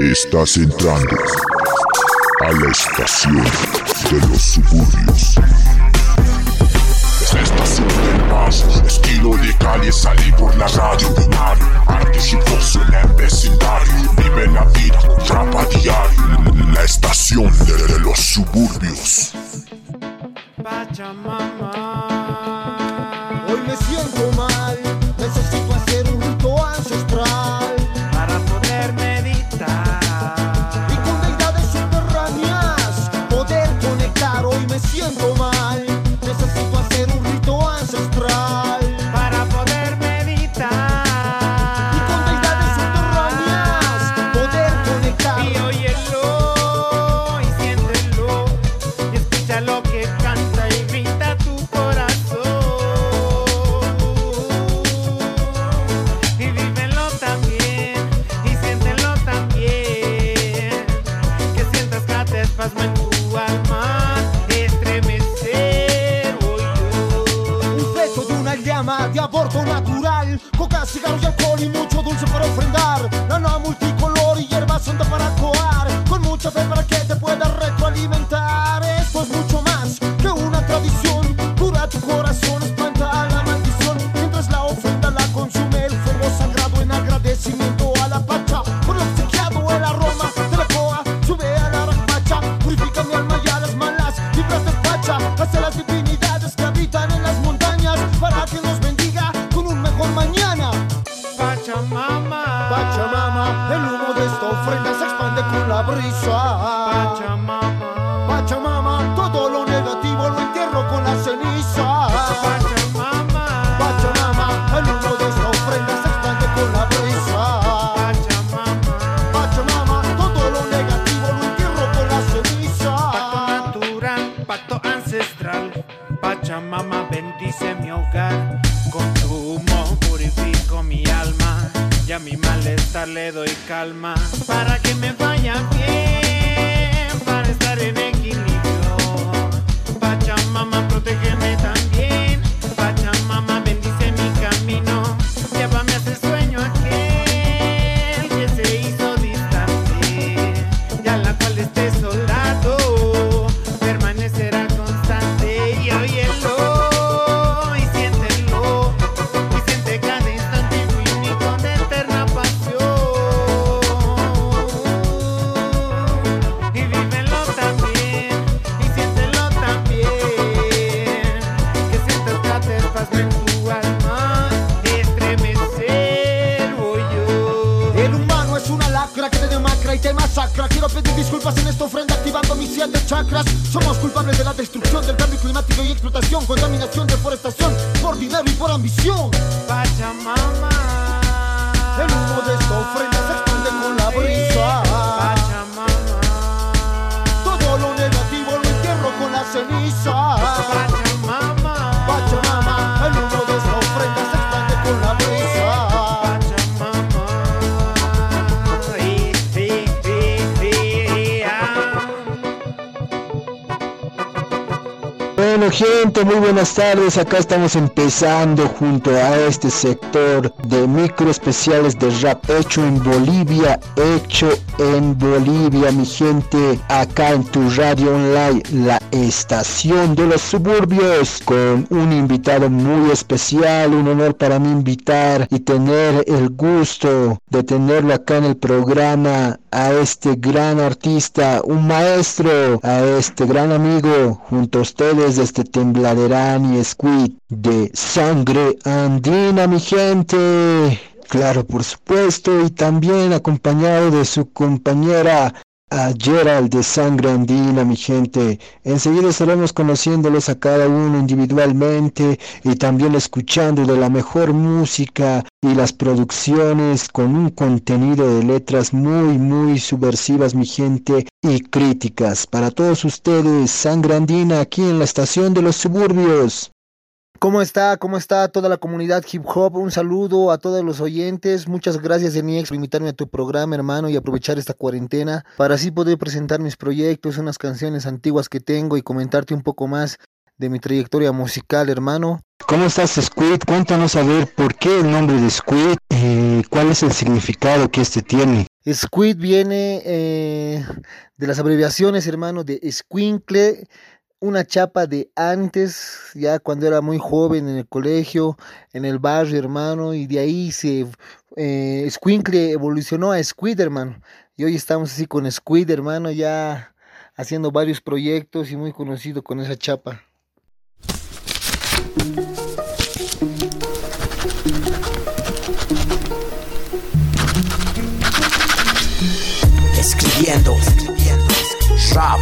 Estás entrando a la estación de los suburbios. Es la estación del más estilo de calle, salí por la radio binario. Arte chicoso en el vecindario, vive la vida, trapa diario. La estación de los suburbios. Pachamama. Pachamama bendice mi hogar. Con tu humo purifico mi alma. Y a mi malestar le doy calma. Para que me vaya bien. Para estar en equilibrio. Pachamama, protégeme también. Disculpas en esta ofrenda activando mis siete chakras. Somos culpables de la destrucción del cambio climático y explotación, contaminación, deforestación, por dinero y por ambición. Pachamama. El humo de esta ofrenda Bueno gente, muy buenas tardes. Acá estamos empezando junto a este sector de micro especiales de rap hecho en Bolivia, hecho en Bolivia, mi gente. Acá en tu radio online, la estación de los suburbios, con un invitado muy especial. Un honor para mí invitar y tener el gusto de tenerlo acá en el programa a este gran artista, un maestro, a este gran amigo, junto a ustedes desde Tembladerán y Squid de Sangre Andina, mi gente. Claro, por supuesto, y también acompañado de su compañera a Gerald de Sangre Andina, mi gente. Enseguida estaremos conociéndolos a cada uno individualmente y también escuchando de la mejor música y las producciones con un contenido de letras muy, muy subversivas, mi gente, y críticas. Para todos ustedes, Sangre Andina aquí en la estación de los suburbios. ¿Cómo está? ¿Cómo está toda la comunidad hip hop? Un saludo a todos los oyentes. Muchas gracias, Eniex, por invitarme a tu programa, hermano, y aprovechar esta cuarentena para así poder presentar mis proyectos, unas canciones antiguas que tengo y comentarte un poco más de mi trayectoria musical, hermano. ¿Cómo estás, Squid? Cuéntanos a ver por qué el nombre de Squid, eh, cuál es el significado que este tiene. Squid viene eh, de las abreviaciones, hermano, de Squinkle, una chapa de antes, ya cuando era muy joven en el colegio, en el barrio, hermano, y de ahí se eh, Squinkle evolucionó a Squid, hermano. Y hoy estamos así con Squid, hermano, ya haciendo varios proyectos y muy conocido con esa chapa. escribiendo, rap,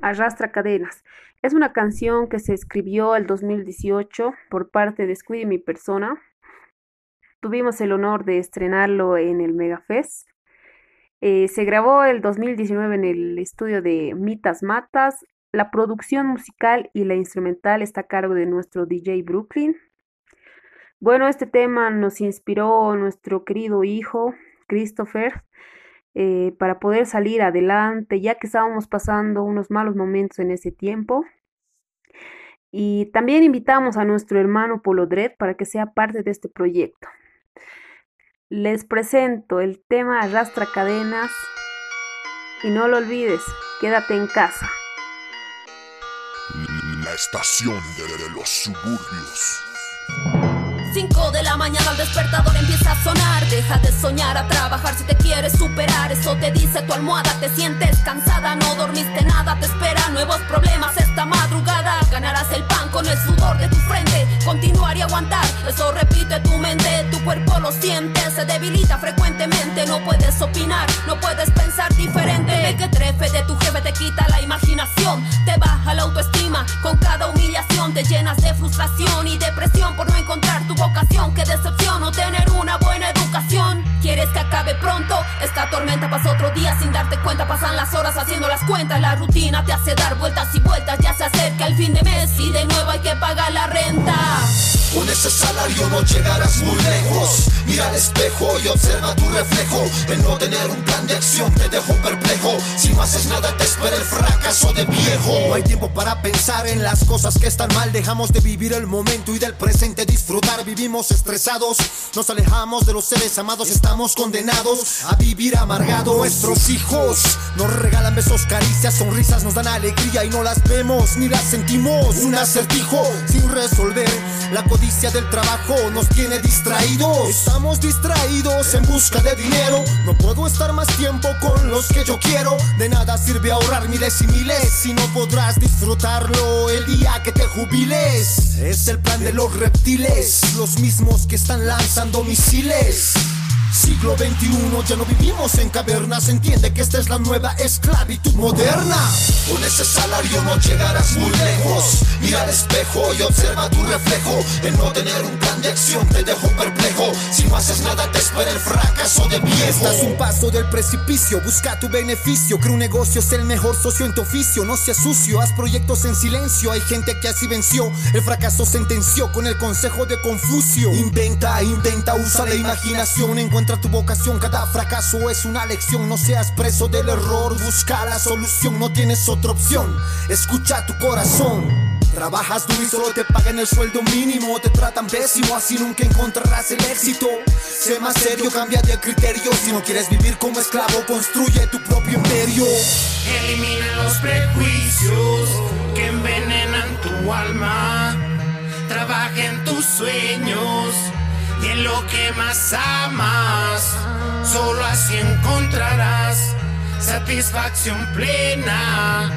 Arrastra cadenas. Es una canción que se escribió el 2018 por parte de Squid y mi persona. Tuvimos el honor de estrenarlo en el Megafest. Eh, se grabó el 2019 en el estudio de Mitas Matas la producción musical y la instrumental está a cargo de nuestro DJ Brooklyn. Bueno, este tema nos inspiró nuestro querido hijo Christopher eh, para poder salir adelante, ya que estábamos pasando unos malos momentos en ese tiempo. Y también invitamos a nuestro hermano Polo Dredd para que sea parte de este proyecto. Les presento el tema Arrastra Cadenas y no lo olvides, quédate en casa. La estación de los suburbios. 5 de la mañana el despertador empieza a sonar. Deja de soñar a trabajar si te quieres superar. Eso te dice tu almohada. Te sientes cansada, no dormiste nada. Te esperan nuevos problemas esta madrugada. Ganarás el pan con el sudor de tu frente. Continuar y aguantar. Eso repite tu mente. Tu cuerpo lo siente. Se debilita frecuentemente. No puedes opinar, no puedes pensar diferente. El que trefe de tu jefe te quita la imaginación. Te baja la autoestima. Con cada humillación te llenas de frustración y depresión por no encontrar tu vocación. Qué decepción no tener una buena educación. ¿Quieres que acabe pronto? Esta tormenta pasa otro día sin darte cuenta. Pasan las horas haciendo las cuentas. La rutina te hace dar vueltas y vueltas. Ya se acerca el fin de mes y de nuevo hay que pagar la renta. Con ese salario no llegarás muy lejos. Mira al espejo y observa tu reflejo. El no tener un plan de acción te dejo perplejo. Si no haces nada te espera el fracaso de viejo. No hay tiempo para pensar en las cosas que están mal. Dejamos de vivir el momento y del presente disfrutar. Vivimos estresados, nos alejamos de los seres amados. Estamos condenados a vivir amargado. Nuestros hijos nos regalan besos, caricias, sonrisas, nos dan alegría y no las vemos ni las sentimos. Un acertijo sin resolver. La codicia del trabajo nos tiene distraídos. Estamos distraídos en busca de dinero. No puedo estar más tiempo con los que yo quiero. De nada sirve ahorrar miles y miles si no podrás disfrutarlo el día que te jubiles. Es el plan de los reptiles, los mismos que están lanzando misiles. Siglo XXI, ya no vivimos en cavernas. Entiende que esta es la nueva esclavitud moderna. Con ese salario no llegarás muy lejos. Mira al espejo y observa tu reflejo. El no tener un plan de acción te dejo perplejo. Si no haces nada, te espera el fracaso de viejo. Estás un paso del precipicio. Busca tu beneficio. Creo un negocio es el mejor socio en tu oficio. No seas sucio, haz proyectos en silencio. Hay gente que así venció. El fracaso sentenció con el consejo de Confucio. Inventa, inventa, usa la imaginación. Encuentra tu vocación. Cada fracaso es una lección. No seas preso del error. Busca la solución. No tienes otra opción. Escucha tu corazón. Trabajas duro y solo te pagan el sueldo mínimo. Te tratan pésimo, así nunca encontrarás el éxito. Sé más serio, cambia de criterio. Si no quieres vivir como esclavo, construye tu propio imperio. Elimina los prejuicios que envenenan tu alma. Trabaja en tus sueños en lo que más amas. Solo así encontrarás satisfacción plena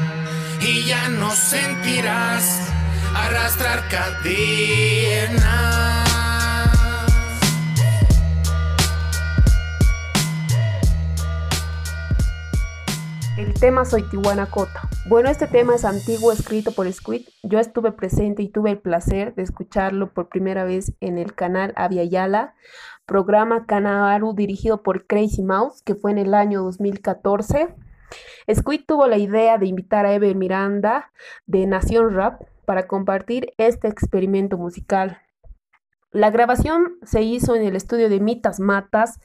y ya no sentirás arrastrar cadenas. Tema Soy Tijuana Cota. Bueno, este tema es antiguo, escrito por Squid. Yo estuve presente y tuve el placer de escucharlo por primera vez en el canal Avia Yala, programa Canaru dirigido por Crazy Mouse, que fue en el año 2014. Squid tuvo la idea de invitar a Ever Miranda de Nación Rap para compartir este experimento musical. La grabación se hizo en el estudio de Mitas Matas,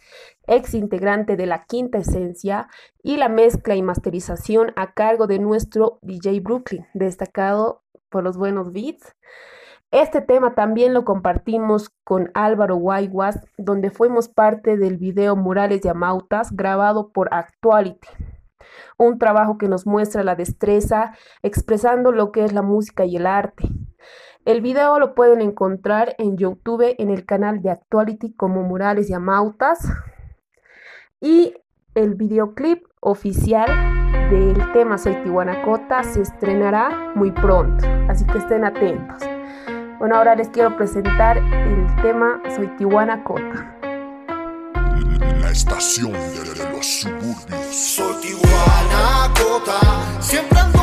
ex integrante de la Quinta Esencia, y la mezcla y masterización a cargo de nuestro DJ Brooklyn, destacado por los buenos beats. Este tema también lo compartimos con Álvaro Guayguas, donde fuimos parte del video Murales de Amautas grabado por Actuality. Un trabajo que nos muestra la destreza expresando lo que es la música y el arte. El video lo pueden encontrar en YouTube en el canal de Actuality como Murales de Amautas. Y el videoclip oficial del tema Soy Tihuanacota se estrenará muy pronto, así que estén atentos. Bueno, ahora les quiero presentar el tema Soy Tijuana Cota. La estación de, los suburbios. Soy Tijuana Cota, siempre ando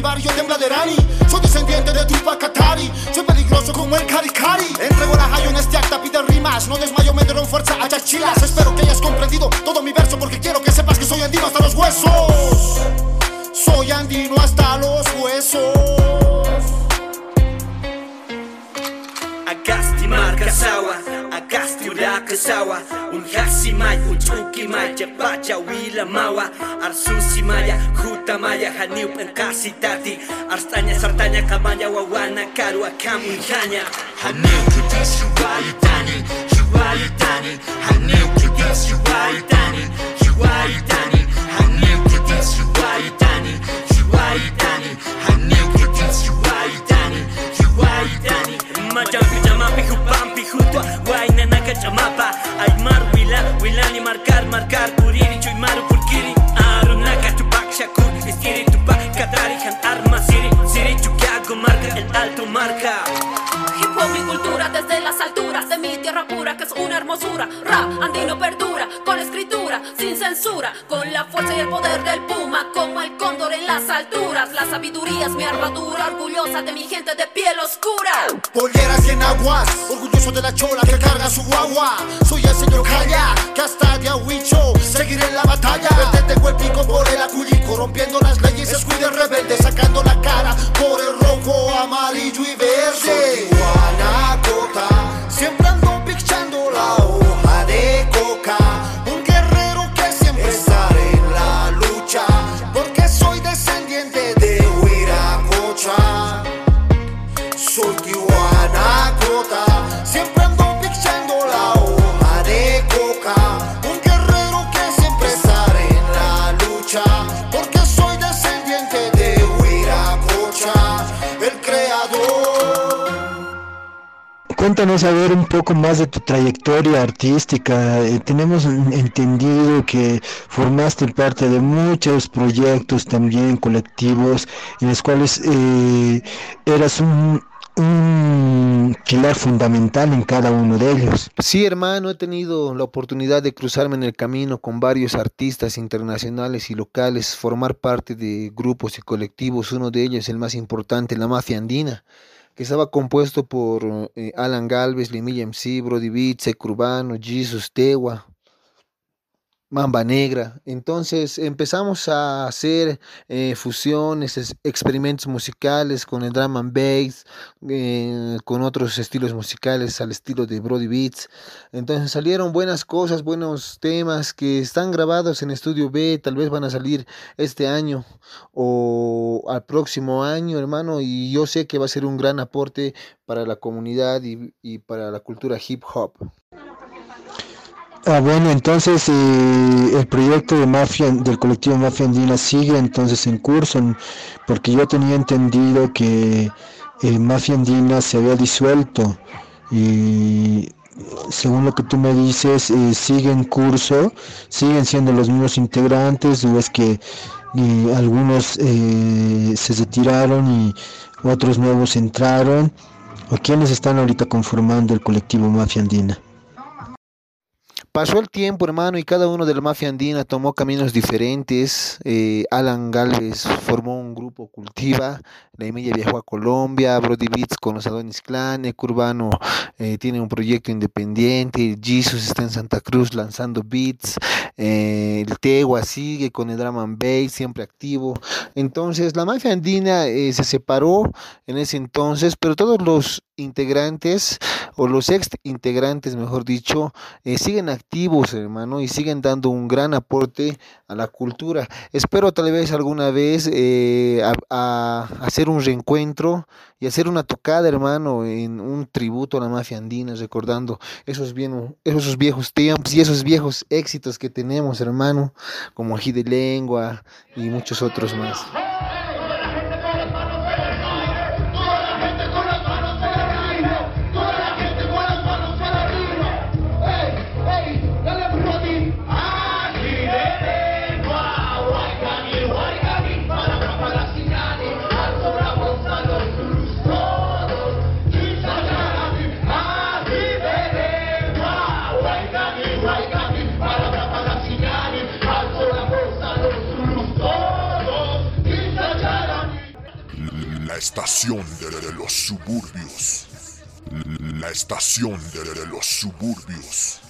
Barrio Tembladerani. Soy descendiente de Tupac Katari. Soy peligroso como el Cari Cari. Entrego la hayo en este acta, pide rimas. No desmayo, me dieron fuerza a chachilas. Espero que hayas comprendido todo mi verso porque quiero que sepas que soy andino hasta los huesos. Soy andino hasta los huesos. Agasti marka sawa Agasti Sudah ke sawah. Un khasi mai un chuki mai. Je baca wila mawa. Ar maya Kuta maya. Haniu tati. Ar sartanya kamanya Wawana karu akam un hanya Haniu kuta suwa itani Suwa itani Haniu kuta suwa itani Suwa itani Haniu kuta suwa itani Suwa itani Haniu kuta suwa itani Suwa itani Majang kuta jutwa Waina naka chamapa Aymar wila, wilani marcar, marcar Kuriri chuy maru purkiri Aru naka tupak shakur Istiri tupak kadari han arma siri Siri chukiago marca, el alto marca pura que es una hermosura. Rap andino perdura con escritura sin censura, con la fuerza y el poder del puma como el cóndor en las alturas. La sabiduría es mi armadura, orgullosa de mi gente de piel oscura. Polleras y enaguas, orgulloso de la chola que carga su guagua. Soy el señor Calla, que hasta de Ahuicho seguiré en la batalla. Verte tengo el pico por el acuyico, rompiendo las leyes, escuide rebelde, sacando la cara por el rojo, amarillo Cuéntanos a ver un poco más de tu trayectoria artística. Eh, tenemos en- entendido que formaste parte de muchos proyectos también colectivos en los cuales eh, eras un, un pilar fundamental en cada uno de ellos. Sí, hermano, he tenido la oportunidad de cruzarme en el camino con varios artistas internacionales y locales, formar parte de grupos y colectivos, uno de ellos, el más importante, la Mafia Andina, que estaba compuesto por eh, Alan Galvez, Limilla MC, Brody Beats, Urbano, Jesus Tewa, Mamba Negra. Entonces empezamos a hacer eh, fusiones, es- experimentos musicales con el drum and bass, eh, con otros estilos musicales al estilo de Brody Beats. Entonces salieron buenas cosas, buenos temas que están grabados en Estudio B, tal vez van a salir este año o al próximo año, hermano, y yo sé que va a ser un gran aporte para la comunidad y para la cultura hip hop. Ah, bueno, entonces eh, el proyecto de mafia del colectivo Mafia Andina sigue entonces en curso, porque yo tenía entendido que eh, Mafia Andina se había disuelto y según lo que tú me dices eh, sigue en curso, siguen siendo los mismos integrantes o es que eh, algunos se retiraron y otros nuevos entraron o quiénes están ahorita conformando el colectivo Mafia Andina. Pasó el tiempo, hermano, y cada uno de la mafia andina tomó caminos diferentes. Eh, Alan Galvez formó un grupo Cultiva, la Emilia viajó a Colombia, Brody Beats con los Adonis Clan, Ecurbano eh, tiene un proyecto independiente, Jesus está en Santa Cruz lanzando beats, eh, el Tegua sigue con el Drama and siempre activo. Entonces, la mafia andina se separó en ese entonces, pero todos los integrantes o los ex integrantes, mejor dicho, eh, siguen activos, hermano, y siguen dando un gran aporte a la cultura. Espero tal vez alguna vez eh, hacer un reencuentro y hacer una tocada, hermano, en un tributo a la mafia andina, recordando esos, bien, esos viejos tiempos y esos viejos éxitos que tenemos, hermano, como Ají de Lengua y muchos otros más. Suburbios. La estación de los suburbios.